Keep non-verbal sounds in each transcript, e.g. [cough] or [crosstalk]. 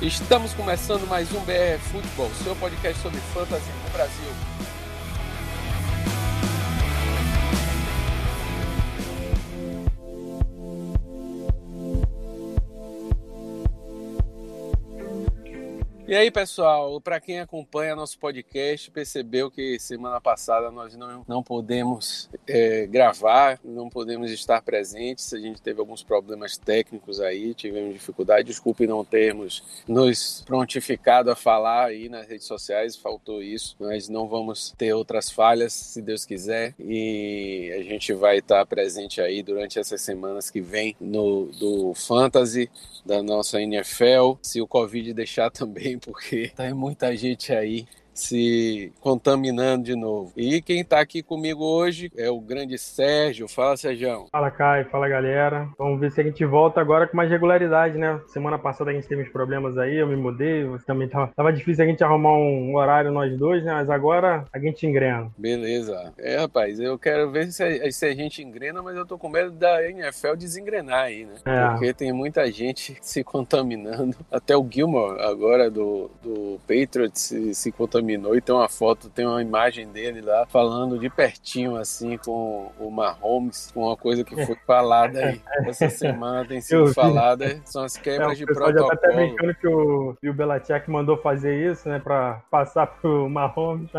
Estamos começando mais um BR Futebol, seu podcast sobre fantasy no Brasil. E aí, pessoal, para quem acompanha nosso podcast, percebeu que semana passada nós não, não podemos é, gravar, não podemos estar presentes, a gente teve alguns problemas técnicos aí, tivemos dificuldade, desculpe não termos nos prontificado a falar aí nas redes sociais, faltou isso, mas não vamos ter outras falhas, se Deus quiser, e a gente vai estar presente aí durante essas semanas que vem no do Fantasy, da nossa NFL, se o Covid deixar [laughs] também, porque [laughs] tem muita gente aí se contaminando de novo. E quem está aqui comigo hoje é o grande Sérgio. Fala, Sérgio. Fala, Caio. Fala, galera. Vamos ver se a gente volta agora com mais regularidade, né? Semana passada a gente teve uns problemas aí, eu me mudei, também tava, tava difícil a gente arrumar um horário nós dois, né? Mas agora a gente engrena. Beleza. É, rapaz, eu quero ver se a, se a gente engrena, mas eu tô com medo da NFL desengrenar aí, né? É. Porque tem muita gente [laughs] se contaminando. Até o Gilmore agora do, do Patriots se, se contaminou e tem uma foto, tem uma imagem dele lá falando de pertinho assim com o Mahomes, com uma coisa que foi falada aí essa semana tem sido falada, são as quebras é, de protocolo. Já tá até brincando que o, o Belichick mandou fazer isso, né, para passar pro Mahomes.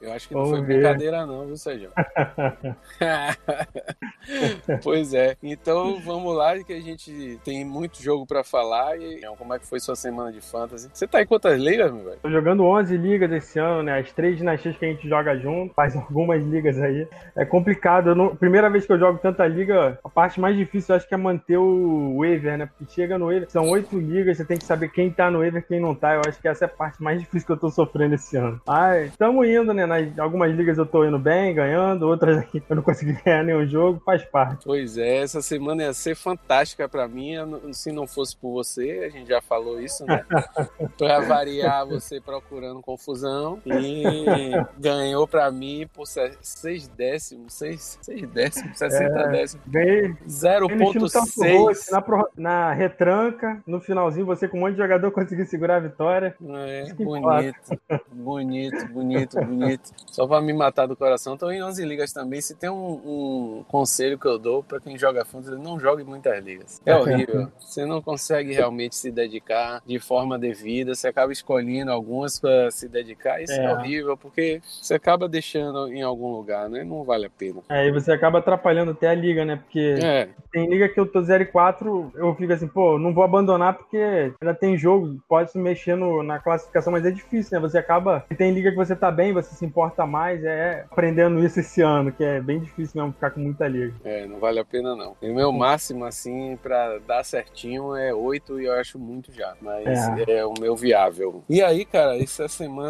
Eu acho que não foi ver. brincadeira não, viu, Sérgio? [laughs] pois é. Então vamos lá que a gente tem muito jogo para falar e como é que foi sua semana de fantasy? Você tá em quantas ligas, meu velho? Tô jogando 11 ligas ligas esse ano, né? As três dinastias que a gente joga junto, faz [laughs] algumas ligas aí. É complicado. Não... Primeira vez que eu jogo tanta liga, a parte mais difícil eu acho que é manter o waiver, né? Porque chega no waiver, são oito ligas, você tem que saber quem tá no waiver e quem não tá. Eu acho que essa é a parte mais difícil que eu tô sofrendo esse ano. Ai, estamos indo, né? Nas algumas ligas eu tô indo bem, ganhando, outras aqui [laughs] eu não consegui ganhar nenhum jogo, faz parte. Pois é, essa semana ia ser fantástica para mim, se não fosse por você, a gente já falou isso, né? [laughs] pra variar você procurando confusão e [laughs] ganhou para mim por 6 décimos, 6, décimos, 60 é, décimos. Ganhei 0.6. Na, na retranca, no finalzinho, você com um monte de jogador [laughs] conseguiu segurar a vitória. É, bonito, [laughs] bonito, bonito, bonito. Só para me matar do coração. Tô em 11 ligas também. Se tem um, um conselho que eu dou para quem joga fantasy, não jogue muitas ligas. É horrível. Você não consegue realmente se dedicar de forma devida. Você acaba escolhendo algumas para se dedicar, isso é. é. horrível, porque você acaba deixando em algum lugar, né? Não vale a pena. É, e você acaba atrapalhando até a liga, né? Porque é. tem liga que eu tô 0 e 4, eu fico assim, pô, não vou abandonar porque ainda tem jogo, pode se mexer no, na classificação, mas é difícil, né? Você acaba. Tem liga que você tá bem, você se importa mais, é aprendendo isso esse ano, que é bem difícil mesmo ficar com muita liga. É, não vale a pena não. o meu máximo, assim, pra dar certinho é 8 e eu acho muito já, mas é, é o meu viável. E aí, cara, essa semana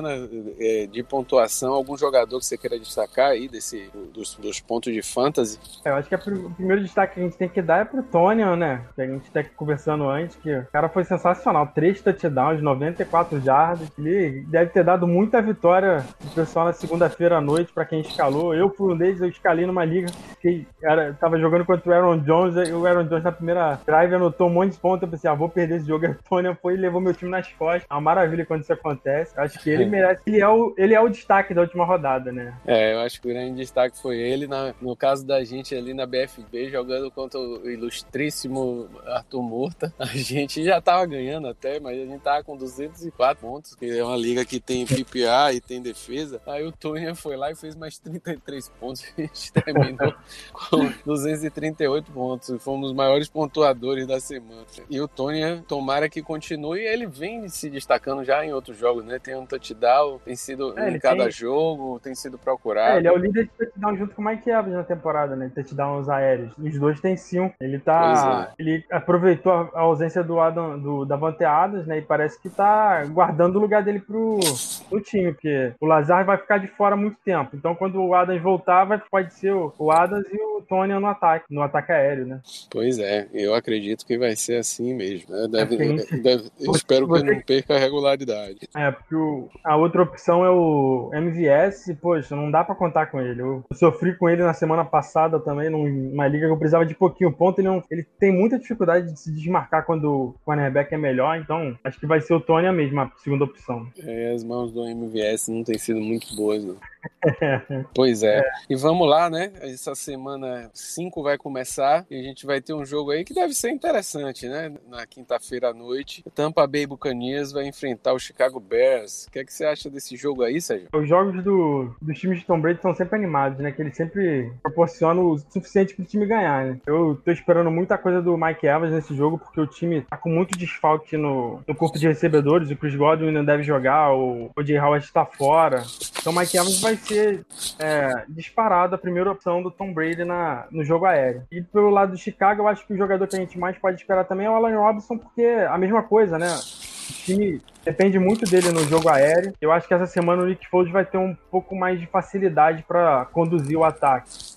é, de pontuação, algum jogador que você queira destacar aí desse, dos, dos pontos de fantasy? É, eu acho que o primeiro destaque que a gente tem que dar é pro Tony, né? Que a gente tá conversando antes, que o cara foi sensacional. Três touchdowns, 94 jardas. Ele deve ter dado muita vitória pro pessoal na segunda-feira à noite, para quem escalou. Eu fui um deles, eu escalei numa liga que era, tava jogando contra o Aaron Jones, e o Aaron Jones na primeira drive anotou um monte de pontos. Eu pensei, ah, vou perder esse jogo. E [laughs] o Tony foi e levou meu time nas costas. É uma maravilha quando isso acontece. Acho que ele merece. Ele é o, ele é o destaque da última rodada, né? É, eu acho que o grande destaque foi ele. Na, no caso da gente ali na BFB, jogando contra o ilustríssimo Arthur Murta, a gente já tava ganhando até, mas a gente tava com 204 pontos, que é uma liga que tem PPA e tem defesa. Aí o Tony foi lá e fez mais 33 pontos. A gente [laughs] terminou com 238 pontos. Fomos os maiores pontuadores da semana. E o Tony, tomara que continue. Ele vem se destacando já em outros jogos, né? Tem um touchdown touchdown, tem sido é, em cada tem... jogo, tem sido procurado. É, ele é o líder de touchdown junto com o Mike Evans na temporada, né? Touchdowns aéreos. Os dois têm cinco. Ele tá. É. Ele aproveitou a ausência do Adam, do Davante Adams, né? E parece que tá guardando o lugar dele pro, pro time, porque o Lazar vai ficar de fora muito tempo. Então, quando o Adams voltar, vai, pode ser o, o Adams e o Tony no ataque, no ataque aéreo, né? Pois é, eu acredito que vai ser assim mesmo. Né? Deve, é gente... deve, espero que não perca a regularidade. É, porque o, a outra opção é o MVS, poxa, não dá para contar com ele. Eu, sofri com ele na semana passada também, numa liga que eu precisava de pouquinho ponto. Ele, não, ele tem muita dificuldade de se desmarcar quando o cornerback é melhor, então acho que vai ser o Tony a mesma segunda opção. É, as mãos do MVS não têm sido muito boas, não. Pois é. é. E vamos lá, né? Essa semana 5 vai começar e a gente vai ter um jogo aí que deve ser interessante, né? Na quinta-feira à noite. Tampa Bay Buccaneers vai enfrentar o Chicago Bears. O que, é que você acha desse jogo aí, Sérgio? Os jogos do, dos times de Tom Brady são sempre animados, né? Que ele sempre proporciona o suficiente para o time ganhar, né? Eu tô esperando muita coisa do Mike Evans nesse jogo porque o time tá com muito desfalque no, no corpo de recebedores. O Chris Godwin não deve jogar, o, o Jay Howard está fora. Então o Mike Evans vai vai ser é, disparado a primeira opção do Tom Brady na, no jogo aéreo. E pelo lado do Chicago, eu acho que o jogador que a gente mais pode esperar também é o Alan Robinson, porque a mesma coisa, né? O time depende muito dele no jogo aéreo. Eu acho que essa semana o Nick Foles vai ter um pouco mais de facilidade para conduzir o ataque.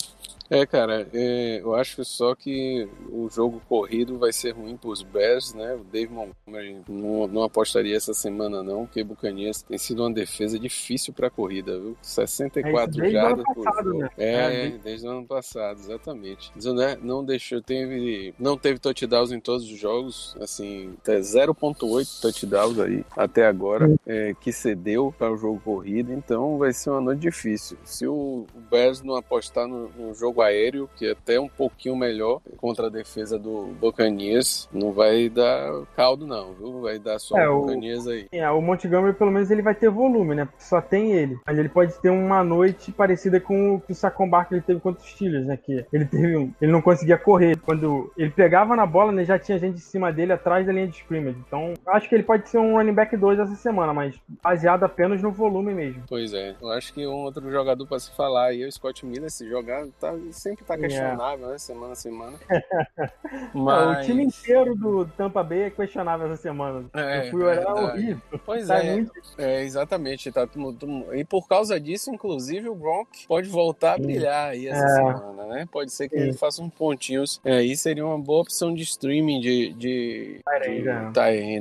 É, cara, é, eu acho só que o jogo corrido vai ser ruim para os Bears, né? O Dave Montgomery não, não apostaria essa semana, não, porque Bucanias tem sido uma defesa difícil para a corrida, viu? 64 é jardas por jogo. Né? É, é, desde o ano passado, exatamente. Né, não deixou, teve, não teve touchdowns em todos os jogos, assim, até 0.8 touchdowns aí até agora, é, que cedeu para o jogo corrido, então vai ser uma noite difícil. Se o Bears não apostar no, no jogo jogo aéreo, que é até um pouquinho melhor contra a defesa do Buccaneers. Não vai dar caldo, não, viu? Vai dar só é, o Buccaneers aí. É, o Montgomery, pelo menos, ele vai ter volume, né? Porque só tem ele. Mas ele pode ter uma noite parecida com o que o Saquon Barkley teve contra os Steelers, né? Que ele teve um, ele não conseguia correr. Quando ele pegava na bola, né, já tinha gente em cima dele atrás da linha de scrimmage. Então, acho que ele pode ser um running back 2 essa semana, mas baseado apenas no volume mesmo. Pois é. Eu acho que um outro jogador para se falar aí é o Scott Miller. Se jogar, tá sempre tá questionável, né? Semana a semana. [laughs] Mas... o time inteiro do Tampa Bay é questionável essa semana. É, eu fui olhar, é horrível. Pois tá é, muito... é, exatamente. Tá, E por causa disso, inclusive, o Gronk pode voltar a brilhar aí essa é. semana, né? Pode ser que Sim. ele faça um pontinhos. Aí é, seria uma boa opção de streaming de, de,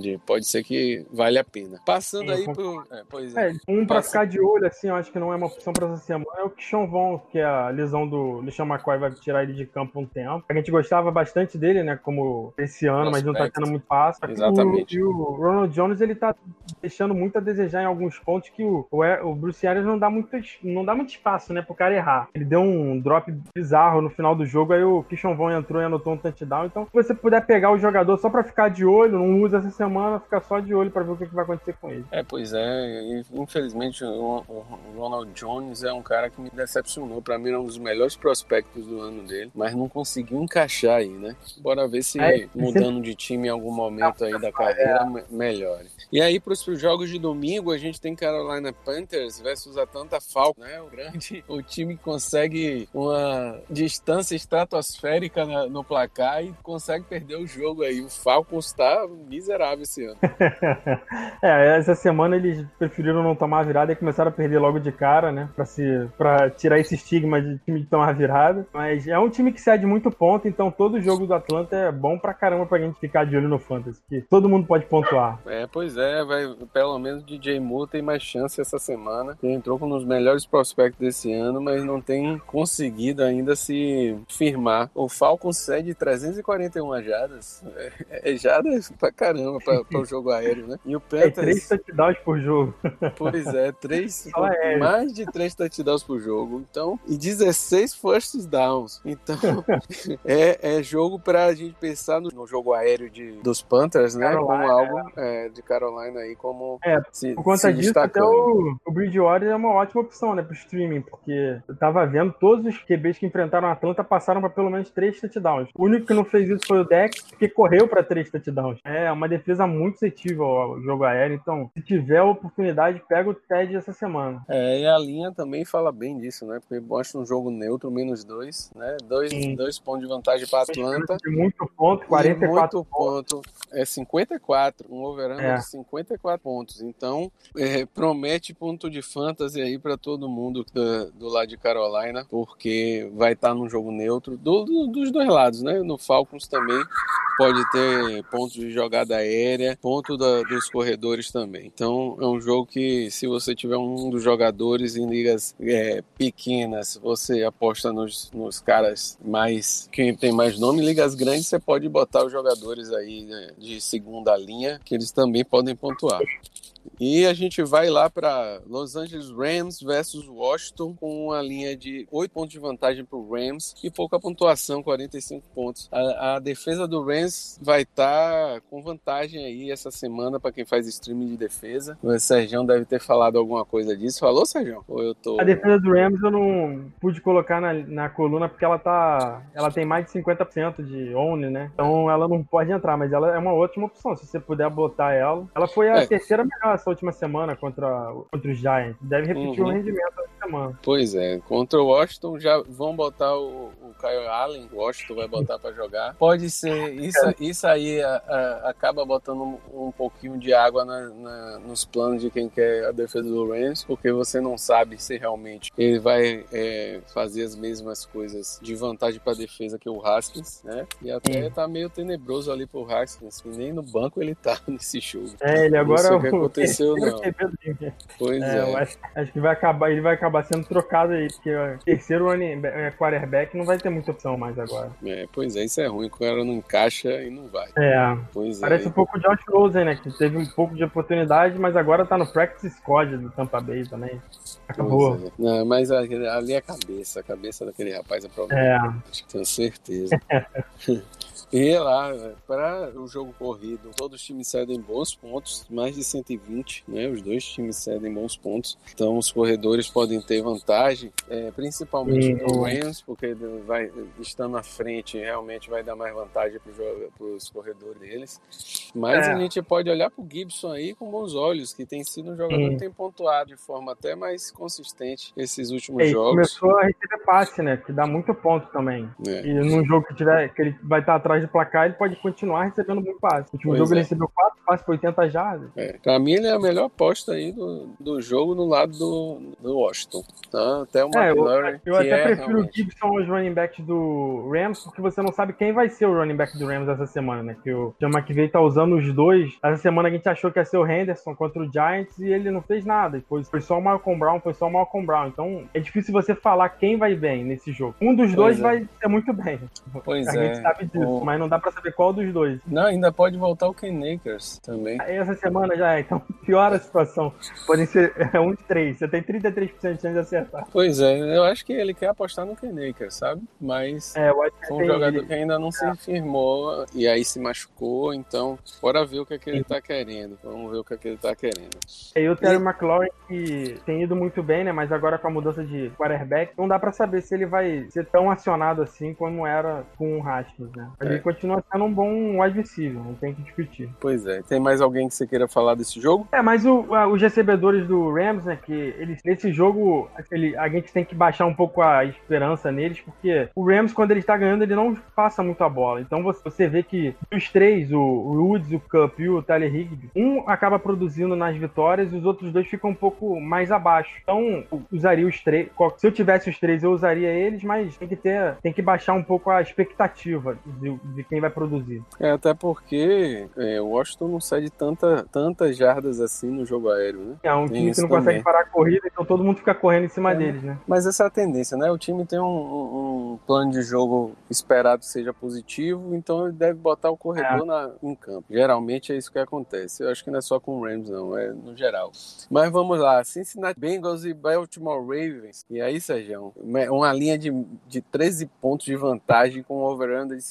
de Pode ser que vale a pena. Passando Sim, aí pro... É, pois é. um pra Passa... ficar de olho, assim, eu acho que não é uma opção pra essa semana, é o Kishon Von, que é a lesão do Lixão McCoy vai tirar ele de campo um tempo. A gente gostava bastante dele, né? Como esse ano, mas não tá sendo muito fácil. Exatamente. E o, o, Ronald Jones, ele tá deixando muito a desejar em alguns pontos que o, o, o Bruce Arians não dá muito, não dá muito espaço, né? Pro cara errar. Ele deu um drop bizarro no final do jogo, aí o Kishon Vaughn entrou e anotou um touchdown. Então, se você puder pegar o jogador só pra ficar de olho, não usa essa semana, fica só de olho pra ver o que, que vai acontecer com ele. É, pois é. Infelizmente, o, o Ronald Jones é um cara que me decepcionou. Pra mim, é um dos melhores prospectos do ano dele, mas não conseguiu encaixar aí, né? Bora ver se é, mudando de time em algum momento aí da carreira melhore. E aí, para os jogos de domingo, a gente tem Carolina Panthers versus Atlanta Falcons, né? O grande, o time que consegue uma distância estratosférica na, no placar e consegue perder o jogo aí. O Falcons está miserável esse ano. [laughs] é, essa semana eles preferiram não tomar a virada e começaram a perder logo de cara, né? Para se, para tirar esse estigma de time de tomar a virada. Mas é um time que cede muito ponto, então todo jogo do Atlanta é bom pra caramba pra gente ficar de olho no Fantasy, que todo mundo pode pontuar. É, pois é, vai, pelo menos o DJ Moore tem mais chance essa semana. Ele entrou com um dos melhores prospectos desse ano, mas não tem conseguido ainda se firmar. O Falcon cede 341 jadas. É, é jadas pra caramba pra, pra o jogo aéreo, né? E o Panthers... É três touchdowns por jogo. Pois é, três, [laughs] mais de três touchdowns por jogo. Então, e 16 first first downs. Então, [laughs] é, é jogo para a gente pensar no, no, jogo aéreo de, dos Panthers, né? Carolina, como algo é. É, de Carolina aí, como é, se, por conta se disso, até o, o Bridgewater é uma ótima opção, né, pro streaming, porque eu tava vendo todos os QBs que enfrentaram a Atlanta passaram para pelo menos três touchdowns. O único que não fez isso foi o Dex, que correu para três touchdowns. É uma defesa muito sensitiva ao jogo aéreo, então se tiver a oportunidade, pega o TED essa semana. É, e a linha também fala bem disso, né? Porque mostra um jogo neutro, menos dois, né? Dois, dois pontos de vantagem para Atlanta. Muito ponto, 44 muito ponto. É 54, um over é. de 54 pontos. Então, é, promete ponto de fantasy aí para todo mundo do, do, lado de Carolina, porque vai estar tá num jogo neutro do, do, dos dois lados, né? No Falcons também pode ter pontos de jogada aérea, ponto da, dos corredores também. Então, é um jogo que, se você tiver um dos jogadores em ligas é, pequenas, você aposta nos, nos caras mais. quem tem mais nome, ligas grandes, você pode botar os jogadores aí né, de segunda linha, que eles também podem pontuar. E a gente vai lá para Los Angeles Rams versus Washington com uma linha de 8 pontos de vantagem para o Rams e pouca pontuação, 45 pontos. A, a defesa do Rams vai estar tá com vantagem aí essa semana para quem faz streaming de defesa. O Sérgio deve ter falado alguma coisa disso. Falou, Sérgio? Ou eu tô... A defesa do Rams eu não pude colocar na, na coluna porque ela tá. Ela tem mais de 50% de own, né? Então ela não pode entrar, mas ela é uma ótima opção. Se você puder botar ela. Ela foi a é. terceira melhor essa última semana contra, contra os Giants. Deve repetir uhum. o rendimento semana. Pois é, contra o Washington já vão botar o, o Kyle Allen, o Washington vai botar para jogar. Pode ser, isso, isso aí a, a, acaba botando um, um, pouquinho de água na, na, nos planos de quem quer a defesa do Rams, porque você não sabe se realmente ele vai é, fazer as mesmas coisas de vantagem para defesa que o Haskins, né? E até tá meio tenebroso ali pro Haskins, nem no banco ele tá [laughs] nesse jogo. É, ele agora é o que aconteceu [laughs] não. Pois é. é. Acho, acho, que vai acabar, ele vai acabar sendo trocado aí, porque terceiro é, quarterback não vai ter muita opção mais agora. É, pois é, isso é ruim, o cara não encaixa e não vai. É. Pois Parece é. um pouco o Josh Rosen, né? Que teve um pouco de oportunidade, mas agora tá no practice squad do Tampa Bay também. Acabou. É. Não, mas ali é a cabeça, a cabeça daquele rapaz é problema. É. Tenho certeza. [laughs] E lá, para o jogo corrido, todos os times cedem bons pontos, mais de 120, né? Os dois times cedem bons pontos. Então os corredores podem ter vantagem, é, principalmente no Rams, porque vai, estando à frente realmente vai dar mais vantagem para os corredores deles. Mas é. a gente pode olhar para o Gibson aí com bons olhos, que tem sido um jogador Sim. que tem pontuado de forma até mais consistente esses últimos é, jogos. Começou a receber passe, né? Que dá muito ponto também. É. E num jogo que tiver que ele vai estar atrás de placar, ele pode continuar recebendo muito passe. No último pois jogo é. ele recebeu 4 passes por 80 jardas. É. Pra mim, ele é a melhor aposta aí do, do jogo no lado do, do Washington. Tá? Até o. É, eu, eu até é prefiro realmente... o Gibson aos running backs do Rams, porque você não sabe quem vai ser o running back do Rams essa semana, né? Que o John McVay tá usando os dois. Essa semana a gente achou que ia ser o Henderson contra o Giants e ele não fez nada. Foi, foi só o Malcolm Brown, foi só o Malcolm Brown. Então é difícil você falar quem vai bem nesse jogo. Um dos pois dois é. vai ser muito bem. Pois a é. gente sabe disso, o... mas não dá pra saber qual dos dois. Não, ainda pode voltar o Ken Akers também. Essa semana já é, então [laughs] piora a situação. Podem ser [laughs] é, um de três. Você tem 33% de chance de acertar. Pois é, eu acho que ele quer apostar no Ken Akers, sabe? Mas é, foi um jogador ele. que ainda não é. se firmou e aí se machucou, então bora ver o que, é que ele tá querendo. Vamos ver o que, é que ele tá querendo. E o Terry e... McLaurin que tem ido muito bem, né? Mas agora com a mudança de quarterback, não dá pra saber se ele vai ser tão acionado assim como era com o Haskins, né? Ele continua sendo um bom wide receiver, não tem que discutir. Pois é. Tem mais alguém que você queira falar desse jogo? É, mas o, os recebedores do Rams, né, que eles, nesse jogo ele, a gente tem que baixar um pouco a esperança neles, porque o Rams, quando ele está ganhando, ele não passa muito a bola. Então você, você vê que dos três, o, o Woods, o Cup e o Tyler um acaba produzindo nas vitórias e os outros dois ficam um pouco mais abaixo. Então, usaria os três. Se eu tivesse os três, eu usaria eles, mas tem que ter, tem que baixar um pouco a expectativa do, de quem vai produzir. É, até porque é, o Washington não cede tanta, tantas jardas assim no jogo aéreo, né? É um time que não também. consegue parar a corrida, então todo mundo fica correndo em cima é. deles, né? Mas essa é a tendência, né? O time tem um, um, plano de jogo esperado que seja positivo, então ele deve botar o corredor é. na, em campo. Geralmente é isso que acontece. Eu acho que não é só com o Rams, não, é no geral. Mas vamos lá, Cincinnati Bengals e Baltimore Ravens. E aí, Sérgio, uma linha de, de 13 pontos de vantagem com um over-under de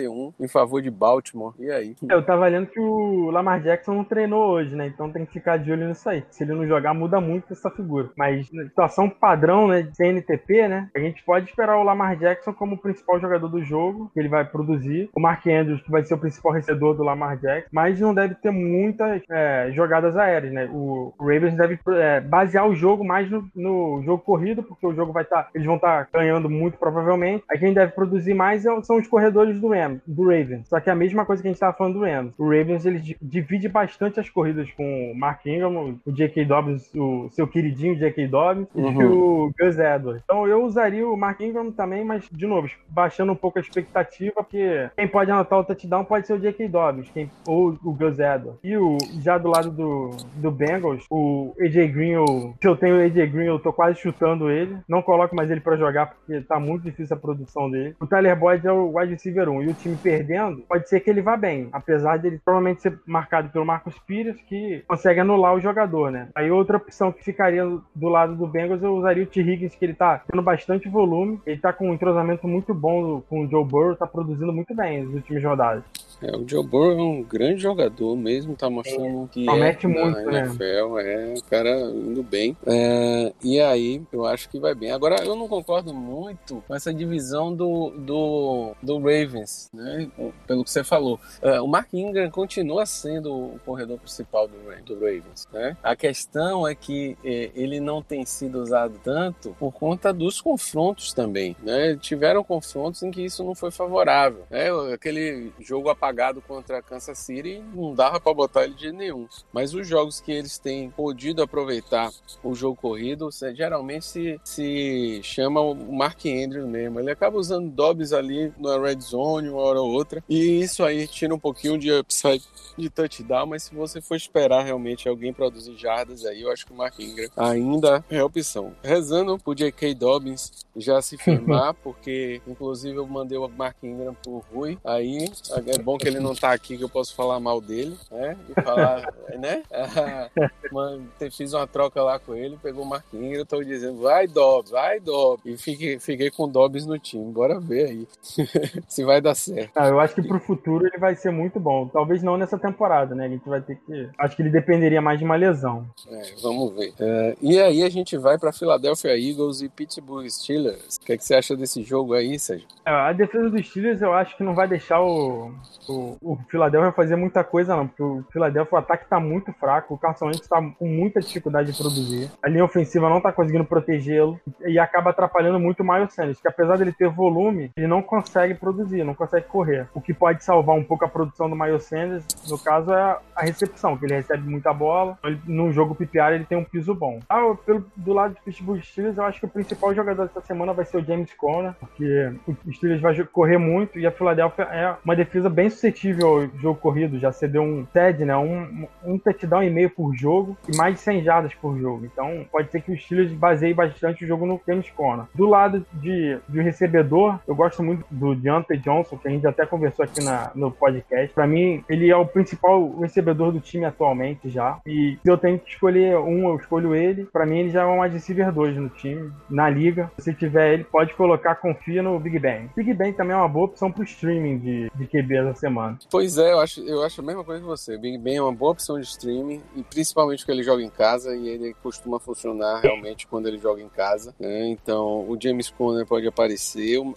51 em favor de Baltimore. E aí? É, eu tava lendo que o Lamar Jackson não treinou hoje, né? Então tem que ficar de olho nisso aí. Se ele não jogar, muda muito essa figura. Mas na situação padrão, né, de CNTP, né? A gente pode esperar o Lamar Jackson como o principal jogador do jogo, que ele vai produzir. O Mark Andrews, que vai ser o principal recebedor do Lamar Jackson. Mas não deve ter muitas é, jogadas aéreas, né? O Ravens deve é, basear o jogo mais no, no, jogo corrido, porque o jogo vai estar. Tá, eles vão estar tá ganhando muito provavelmente. A quem deve produzir mais é são os corredores do, Do Ravens. Só que é a mesma coisa que a gente estava falando do Rams. O Ravens ele divide bastante as corridas com o Mark Ingram, o J.K. Dobbins, o seu queridinho J.K. Dobbins uhum. e o Gus Edwards. Então eu usaria o Mark Ingram também, mas de novo, baixando um pouco a expectativa, porque quem pode anotar o touchdown pode ser o J.K. Dobbins quem, ou o Gus Edwards. E o, já do lado do, do Bengals, o AJ Green, eu, se eu tenho o AJ Green, eu tô quase chutando ele. Não coloco mais ele para jogar porque tá muito difícil a produção dele. O Tyler Boyd é o wide receiver 1 e o time perdendo, pode ser que ele vá bem, apesar dele provavelmente ser marcado pelo Marcos Pires, que consegue anular o jogador, né? Aí outra opção que ficaria do lado do Bengals, eu usaria o T. Higgins, que ele tá tendo bastante volume, ele tá com um entrosamento muito bom com o Joe Burrow, tá produzindo muito bem nas últimas rodadas. É, o Joe Burrow é um grande jogador mesmo, tá mostrando é, que é muito, na né? NFL, é, o cara indo bem. É, e aí, eu acho que vai bem. Agora, eu não concordo muito com essa divisão do, do, do Ravens, né? Pelo que você falou. É, o Mark Ingram continua sendo o corredor principal do, do Ravens, né? A questão é que é, ele não tem sido usado tanto por conta dos confrontos também, né? Tiveram confrontos em que isso não foi favorável, né? Aquele jogo apagado apagado contra Kansas City, não dava para botar ele de nenhum. Mas os jogos que eles têm podido aproveitar o jogo corrido, geralmente se, se chama o Mark Andrews mesmo. Ele acaba usando Dobbs ali na red zone, uma hora ou outra, e isso aí tira um pouquinho de upside de touchdown, mas se você for esperar realmente alguém produzir jardas aí, eu acho que o Mark Ingram ainda é opção. Rezando pro J.K. Dobbins já se firmar, [laughs] porque inclusive eu mandei o Mark Ingram pro Rui, aí é bom que ele não tá aqui, que eu posso falar mal dele, né? E falar, [laughs] né? [laughs] mano, fiz uma troca lá com ele, pegou o Marquinhos, eu tô dizendo, vai Dobbs, vai Dobbs. E fiquei, fiquei com Dobbs no time. Bora ver aí [laughs] se vai dar certo. Ah, eu acho que pro futuro ele vai ser muito bom. Talvez não nessa temporada, né? A gente vai ter que. Acho que ele dependeria mais de uma lesão. É, vamos ver. É, e aí a gente vai pra Philadelphia Eagles e Pittsburgh Steelers. O que, é que você acha desse jogo aí, Sérgio? É, a defesa dos Steelers eu acho que não vai deixar o, o, o Philadelphia fazer muita coisa, não, porque o Philadelphia, o ataque tá muito fraco, o Carson Wentz tá com muita dificuldade de produzir, a linha ofensiva não tá conseguindo protegê-lo e acaba atrapalhando muito o Miles Sanders, que apesar dele ter volume, ele não consegue produzir, não consegue correr. O que pode salvar um pouco a produção do Miles Sanders, no caso, é a recepção, que ele recebe muita bola, ele, no jogo PPR ele tem um piso bom. Ah, pelo, do lado do Pittsburgh Steelers, eu acho que o principal jogador dessa semana vai ser o James Conner, porque o Steelers vai correr muito e a Philadelphia é uma defesa bem suscetível ao jogo corrido, já cedeu um TED, né? Um, um touchdown e meio por jogo e mais de 100 jardas por jogo. Então pode ser que o Steelers baseie bastante o jogo no James Conner. Do lado de, de recebedor, eu gosto muito do Deontay Johnson, que a gente até conversou aqui na, no podcast. Para mim, ele é o principal recebedor do time atualmente já. E se eu tenho que escolher um, eu escolho ele. Para mim, ele já é um wide receiver 2 no time, na liga. Se tiver ele, pode colocar, confia no Big Ben. Big Ben também é uma boa opção pro streaming de, de QB semana. Pois é, eu acho, eu acho a mesma coisa que você. Big Ben é uma boa opção de streaming, e principalmente porque ele joga em casa e ele costuma funcionar realmente quando ele joga em casa. Né? Então, o James Conner pode aparecer. O,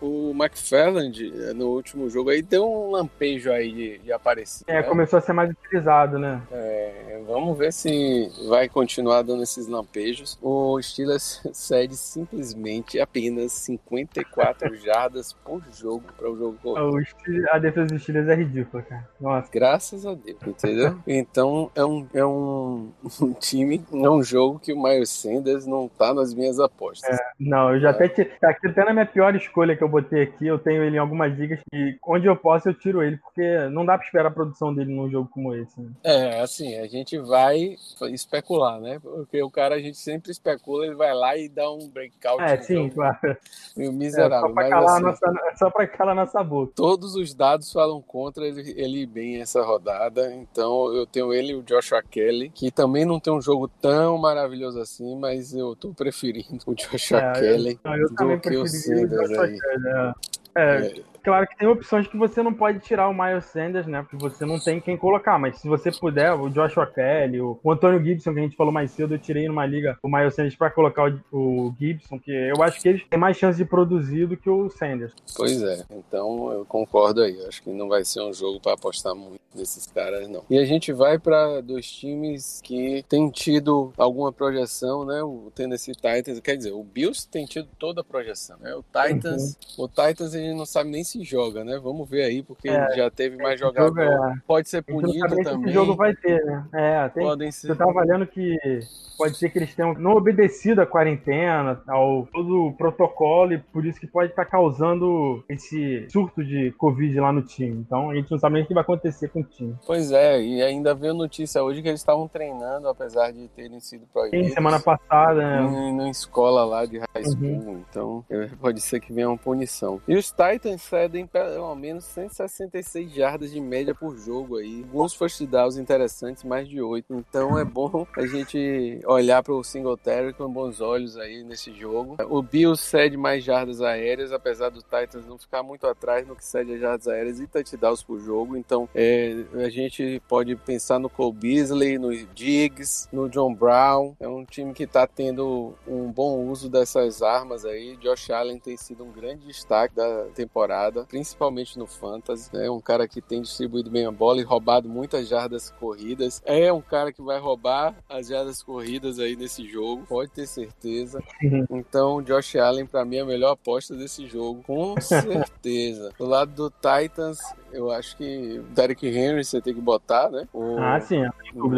o McFarland, no último jogo, aí deu um lampejo aí de, de aparecer. É, né? começou a ser mais utilizado, né? É, vamos ver se vai continuar dando esses lampejos. O Steelers [laughs] cede simplesmente apenas 54 jardas por jogo para o jogo corrido. A defesa dos Steelers é ridícula, cara. Nossa. Graças a Deus, entendeu? [laughs] então é um, é um, [laughs] um time, é um jogo que o Miles Sanders não tá nas minhas apostas. É, não, eu já é. até tá aqui até na minha pior escolha que eu botei aqui, eu tenho ele em algumas ligas e onde eu posso eu tiro ele, porque não dá pra esperar a produção dele num jogo como esse. Né? É, assim, a gente vai especular, né? Porque o cara a gente sempre especula, ele vai lá e dá um breakout. É, sim, jogo. claro. E o miserável. É, só, pra mas, assim, nossa, só pra calar nossa boca. Todos os dados falam contra ele, ele bem essa rodada, então eu tenho ele e o Joshua Kelly, que também não tem um jogo tão maravilhoso assim, mas eu tô preferindo o Joshua é, Kelly eu, eu do que o Sanders aí. Kelly, é. É, é, claro que tem opções que você não pode tirar o Miles Sanders, né? Porque você não tem quem colocar. Mas se você puder, o Joshua Kelly, o, o Antônio Gibson, que a gente falou mais cedo, eu tirei numa liga o Miles Sanders para colocar o, o, Gibson, que eu acho que eles têm mais chance de produzir do que o Sanders. Pois é, então eu concordo aí. Eu acho que não vai ser um jogo para apostar muito nesses caras, não. E a gente vai para dois times que têm tido alguma projeção, né? O Tennessee Titans, quer dizer, o Bills tem tido toda a projeção, né? O Titans, uhum. o Titans gente não sabe nem se joga, né? Vamos ver aí, porque é, já teve mais jogador. É... Pode ser punido também. Esse jogo vai ter, né? É, tem... Podem ser. Eu tava olhando que pode ser que eles tenham não obedecido a quarentena, ao todo o protocolo, e por isso que pode estar causando esse surto de Covid lá no time. Então a gente não sabe nem o que vai acontecer com o time. Pois é, e ainda veio notícia hoje que eles estavam treinando, apesar de terem sido proibidos. Sim, semana passada, né? Em, escola lá de high school. Uhum. Então pode ser que venha uma punição. E os Titans cedem pelo menos 166 jardas de média por jogo aí. Alguns first downs interessantes, mais de 8. Então é bom a gente olhar para o Singletary com bons olhos aí nesse jogo. O Bills cede mais jardas aéreas, apesar do Titans não ficar muito atrás no que cede as jardas aéreas e touchdowns por jogo. Então é, a gente pode pensar no Cole Beasley, no Diggs, no John Brown. É um time que está tendo um bom uso dessas armas aí. Josh Allen tem sido um grande destaque da temporada, principalmente no Fantasy. É um cara que tem distribuído bem a bola e roubado muitas jardas corridas. É um cara que vai roubar as jardas corridas corridas aí nesse jogo, pode ter certeza. Uhum. Então, Josh Allen, para mim, é a melhor aposta desse jogo, com [laughs] certeza. do lado do Titans, eu acho que Derek Henry você tem que botar, né? O... Ah, sim. É.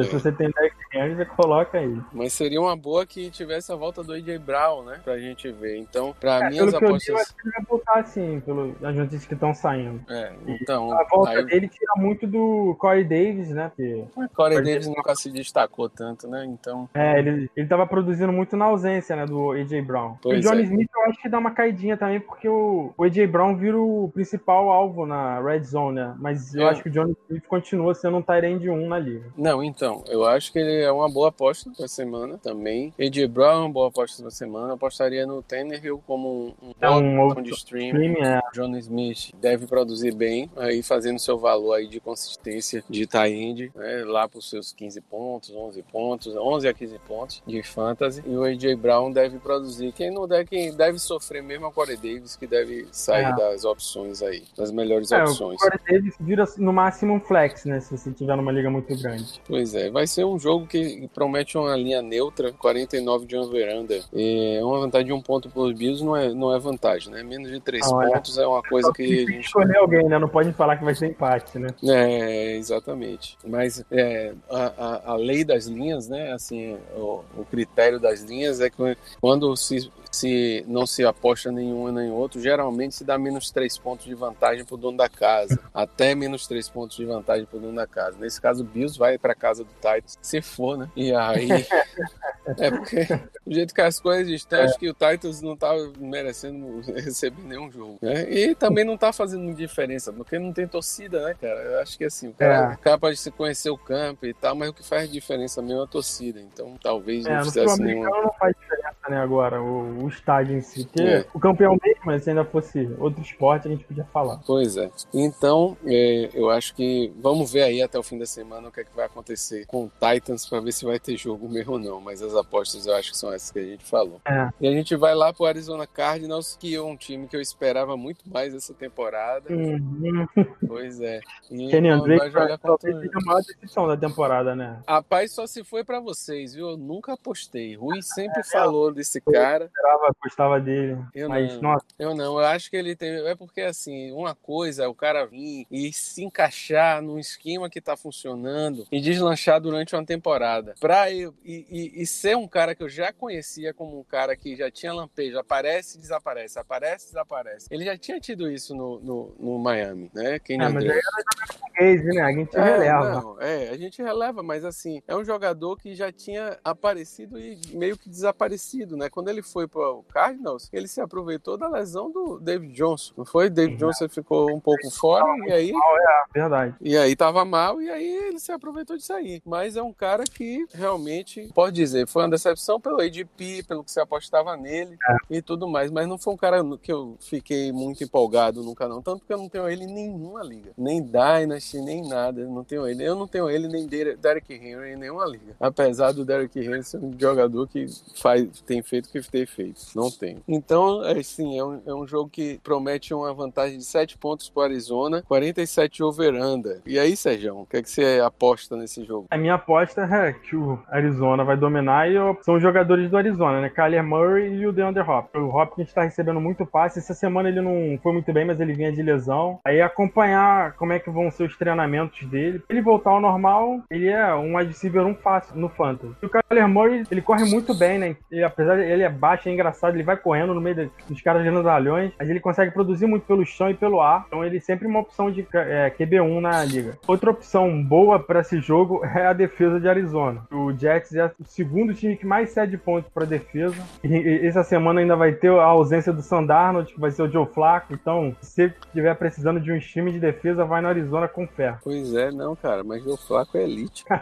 Se você tem Derek Henry, você coloca aí. Mas seria uma boa que tivesse a volta do AJ Brown, né? Pra gente ver. Então, pra é, mim, as apostas. Eu, acho que ele vai botar assim, pelas notícias que estão saindo. É, então. E a volta aí... dele tira muito do Corey Davis, né? Porque... Corey Davis nunca se destacou tanto, né? Então. É, ele, ele tava produzindo muito na ausência, né? Do AJ Brown. Pois o Johnny é. Smith, eu acho que dá uma caidinha também, porque o, o AJ Brown vira o principal alvo na red zone né? Mas eu é. acho que o Johnny Smith continua sendo um Tyrande 1 na liga. Não, então, eu acho que ele é uma boa aposta pra semana também. AJ Brown é uma boa aposta pra semana. Eu apostaria no Tannehill como um, um, é um outro de stream. stream é. Johnny Smith deve produzir bem, aí fazendo seu valor aí de consistência de tie né, lá pros seus 15 pontos, 11 pontos, 11 a 15 pontos de fantasy. E o AJ Brown deve produzir. Quem não deve, quem deve sofrer mesmo é o Corey Davis, que deve sair é. das opções aí, das melhores é, opções. O Corey Davis vira no máximo um flex, né? Se você tiver numa liga muito grande. Pois é, vai ser um jogo que promete uma linha neutra, 49 de over-under. É uma vantagem de um ponto os Bills não é, não é vantagem, né? Menos de três não, pontos é, é uma coisa que a gente. escolher alguém, né? Não pode falar que vai ser empate, né? É, exatamente. Mas é, a, a, a lei das linhas, né? Assim, o, o critério das linhas é que quando se se não se aposta nenhum nem outro, geralmente se dá menos três pontos de vantagem para o dono da casa. Até menos três pontos de vantagem para o dono da casa. Nesse caso, o Bills vai para casa do Titans, se for, né? E aí. [laughs] é porque, do jeito que as coisas estão, é. acho que o Titans não tá merecendo receber nenhum jogo. Né? E também não tá fazendo diferença, porque não tem torcida, né, cara? Eu acho que assim, o cara, é. o cara pode se conhecer o campo e tal, mas o que faz diferença mesmo é a torcida. Então talvez é, não fizesse nenhuma. não faz diferença, né, agora. O, o estádio em si. Porque é. o campeão mesmo, se ainda fosse outro esporte, a gente podia falar. Pois é. Então, é, eu acho que vamos ver aí até o fim da semana o que, é que vai acontecer com o Titans para ver se vai ter jogo mesmo ou não. Mas as apostas eu acho que são essas que a gente falou. É. E a gente vai lá pro Arizona Cardinals, que é um time que eu esperava muito mais essa temporada. Uhum. [laughs] Pois é. E Kenny André vai talvez seja a maior decisão da temporada, né? A paz só se foi para vocês, viu? Eu nunca apostei. Rui sempre é, falou desse cara. Eu esperava, gostava dele. Eu mas, não, nossa. eu não. Eu acho que ele tem. É porque, assim, uma coisa é o cara vir e se encaixar num esquema que tá funcionando e deslanchar durante uma temporada. Pra eu, e, e, e ser um cara que eu já conhecia como um cara que já tinha lampejo, aparece e desaparece, aparece e desaparece. Ele já tinha tido isso no, no, no Miami, né? Quem é, mas aí era né? A gente é, releva. Não, é, a gente releva, mas assim, é um jogador que já tinha aparecido e meio que desaparecido, né? Quando ele foi para o Cardinals, ele se aproveitou da lesão do David Johnson, não foi? David Johnson ficou um pouco fora e aí... É, verdade. E aí tava mal e aí ele se aproveitou disso aí. Mas é um cara que realmente, pode dizer, foi uma decepção pelo ADP, pelo que você apostava nele é. e tudo mais, mas não foi um cara que eu fiquei muito empolgado nunca não, tanto que eu não tenho ele em nenhuma liga, nem Dynasty, nem nada, eu não tenho ele, eu não tenho ele nem Derek Henry em nenhuma liga, apesar do Derek Henry ser um jogador que faz, tem feito o que tem feito, não tem. Então, assim, é um, é um jogo que promete uma vantagem de 7 pontos para Arizona, 47 over-under. E aí, Sérgio, o que, é que você aposta nesse jogo? A minha aposta é que o Arizona vai dominar e são os jogadores do Arizona, né? Kyler Murray e o DeAndre Hopkins. O Hopkins está recebendo muito passe. Essa semana ele não foi muito bem, mas ele vinha de lesão. Aí acompanhar como é que vão ser os treinamentos dele. Ele voltar ao normal, ele é um receiver um fácil no Fantasy. E o Kyler Murray, ele corre muito bem, né? E, apesar de ele é baixo, é engraçado, ele vai correndo no meio dos caras grandalhões, mas ele consegue produzir muito pelo chão e pelo ar. Então ele é sempre uma opção de é, QB1 na liga. Outra opção boa para esse jogo [laughs] é a defesa de Arizona. O Jets é o segundo time que mais cede pontos para defesa. E, e, essa semana ainda vai ter a ausência do Sandarnold, que vai ser o Joe Flacco. Então, se estiver precisando de um time de defesa, vai no Arizona com fé. Pois é, não, cara, mas o Joe Flacco é elite. [laughs]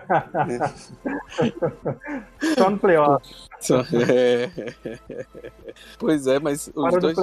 [laughs] Só no playoff. Só, é. [laughs] Pois é, mas os Para dois.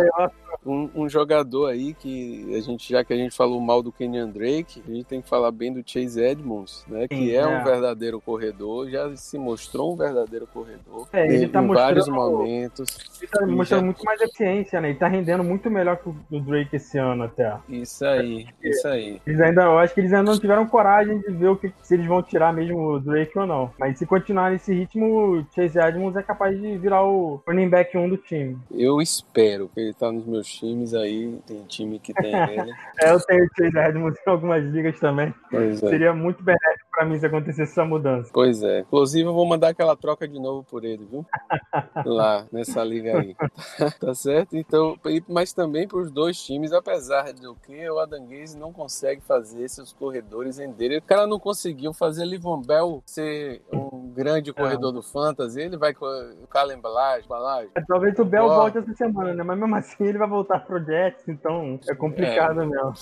Um, um, jogador aí que a gente, já que a gente falou mal do Kenyan Drake, a gente tem que falar bem do Chase Edmonds, né? Que Sim, é, é, um verdadeiro corredor, já se mostrou um verdadeiro corredor. É, ele tá em vários momentos. Ele tá mostrando já... muito mais eficiência, né? Ele tá rendendo muito melhor que o Drake esse ano até. Isso aí, isso aí. Eles ainda, eu acho que eles ainda não tiveram coragem de ver o que, se eles vão tirar mesmo o Drake ou não. Mas se continuar nesse ritmo, o Chase Edmonds é capaz de virar o running back 1 do time. Eu espero, que ele tá nos meus times aí, tem time que tem [laughs] ele. é, eu tenho o Chase Edmonds em algumas ligas também. É. Seria muito benéfico pra mim se acontecesse essa mudança. Pois é. Inclusive, eu vou mandar aquela troca de novo por ele, viu? [laughs] Lá, nessa liga aí. [laughs] tá certo? Então, mas também para os dois times, apesar do que o Adanguese não consegue fazer esses corredores renderem. O cara não conseguiu fazer Livon Bell ser um grande corredor do Fantasy. Ele vai com o Calen Balage, Balage. É, talvez o Bell volte essa semana, né? Mas mesmo assim ele vai voltar pro Jets, então é complicado é. mesmo.